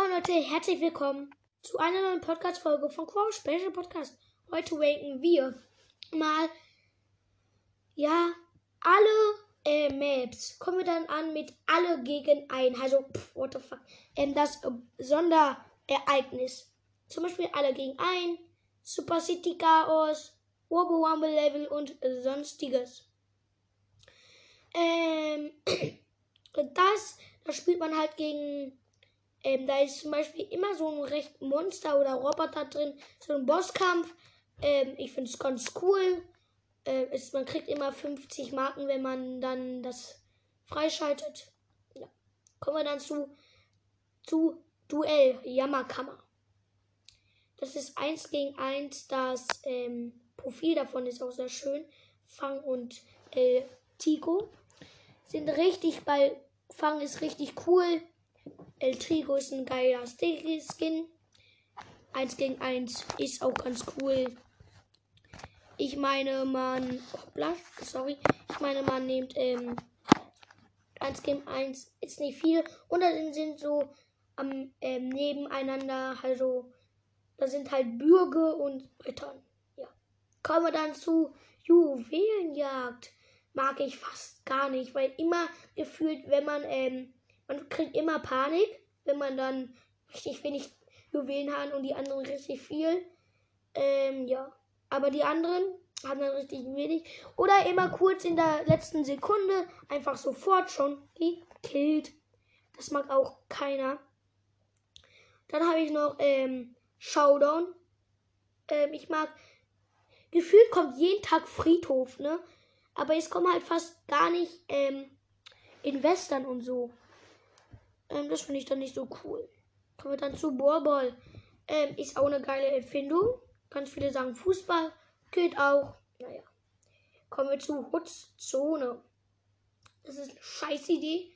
Moin Leute, herzlich willkommen zu einer neuen Podcast-Folge von Quo Special Podcast. Heute ranken wir mal, ja, alle äh, Maps. Kommen wir dann an mit alle gegen ein. Also, pff, what the fuck. Ähm, das äh, Sonderereignis. Zum Beispiel alle gegen ein, Super City Chaos, Wobble Wumble Level und äh, sonstiges. Ähm, das, das spielt man halt gegen ähm, da ist zum Beispiel immer so ein recht Monster oder Roboter drin, so ein Bosskampf. Ähm, ich finde es ganz cool. Äh, ist, man kriegt immer 50 Marken, wenn man dann das freischaltet. Ja. Kommen wir dann zu, zu Duell Jammerkammer. Das ist 1 gegen 1. Das ähm, Profil davon ist auch sehr schön. Fang und äh, Tico sind richtig bei Fang ist richtig cool. El Trigo ist ein geiler Skin. 1 gegen 1 ist auch ganz cool. Ich meine, man. Hoppla, sorry. Ich meine, man nimmt ähm, 1 gegen 1 ist nicht viel. Und da sind so am ähm, nebeneinander, also da sind halt Bürger und Rittern. Ja. Kommen wir dann zu Juwelenjagd. Mag ich fast gar nicht, weil immer gefühlt, wenn man ähm, man kriegt immer Panik, wenn man dann richtig wenig Juwelen hat und die anderen richtig viel. Ähm, ja. Aber die anderen haben dann richtig wenig. Oder immer kurz in der letzten Sekunde einfach sofort schon gekillt. Das mag auch keiner. Dann habe ich noch ähm, Showdown. Ähm, ich mag. Gefühlt kommt jeden Tag Friedhof, ne? Aber es kommen halt fast gar nicht ähm, in Western und so. Ähm, das finde ich dann nicht so cool. Kommen wir dann zu Borball. Ähm, ist auch eine geile Erfindung. Ganz viele sagen Fußball. Geht auch. Naja. Kommen wir zu Hoods Zone. Das ist eine scheiß Idee.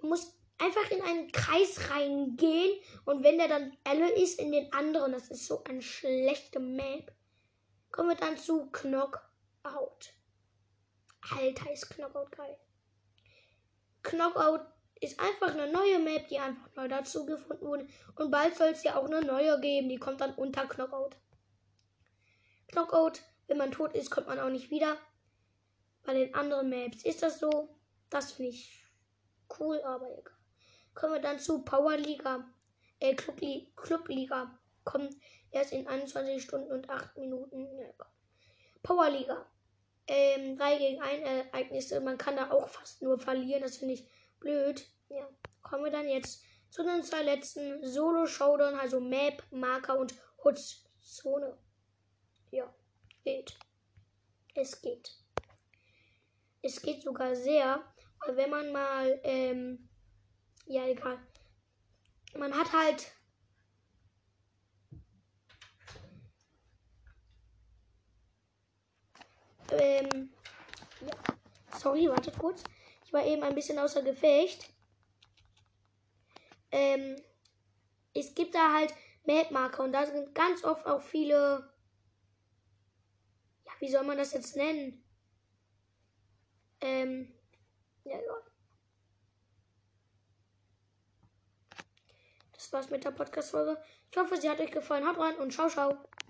Man muss einfach in einen Kreis reingehen und wenn der dann Elle ist, in den anderen. Das ist so eine schlechte Map. Kommen wir dann zu Knockout. Alter, ist Knockout geil. Knockout ist einfach eine neue Map, die einfach neu dazu gefunden wurde. Und bald soll es ja auch eine neue geben, die kommt dann unter Knockout. Knockout, wenn man tot ist, kommt man auch nicht wieder. Bei den anderen Maps ist das so. Das finde ich cool, aber egal. Kommen wir dann zu Power Liga. Äh, Club, Club Liga. Kommt erst in 21 Stunden und 8 Minuten. Ja, Power Liga. Ähm, 3 gegen 1 Ereignisse. Man kann da auch fast nur verlieren. Das finde ich blöd. Ja, kommen wir dann jetzt zu den zwei letzten Solo-Showdown, also Map, Marker und Hutz-Zone. Ja, geht. Es geht. Es geht sogar sehr, weil wenn man mal, ähm, ja, egal. Man hat halt ähm, ja. Sorry, wartet kurz. Ich war eben ein bisschen außer Gefecht. Ähm, es gibt da halt Mapmarker und da sind ganz oft auch viele. Ja, wie soll man das jetzt nennen? Ähm, ja, ja. Das war's mit der Podcast-Folge. Ich hoffe, sie hat euch gefallen. Haut rein und ciao, ciao.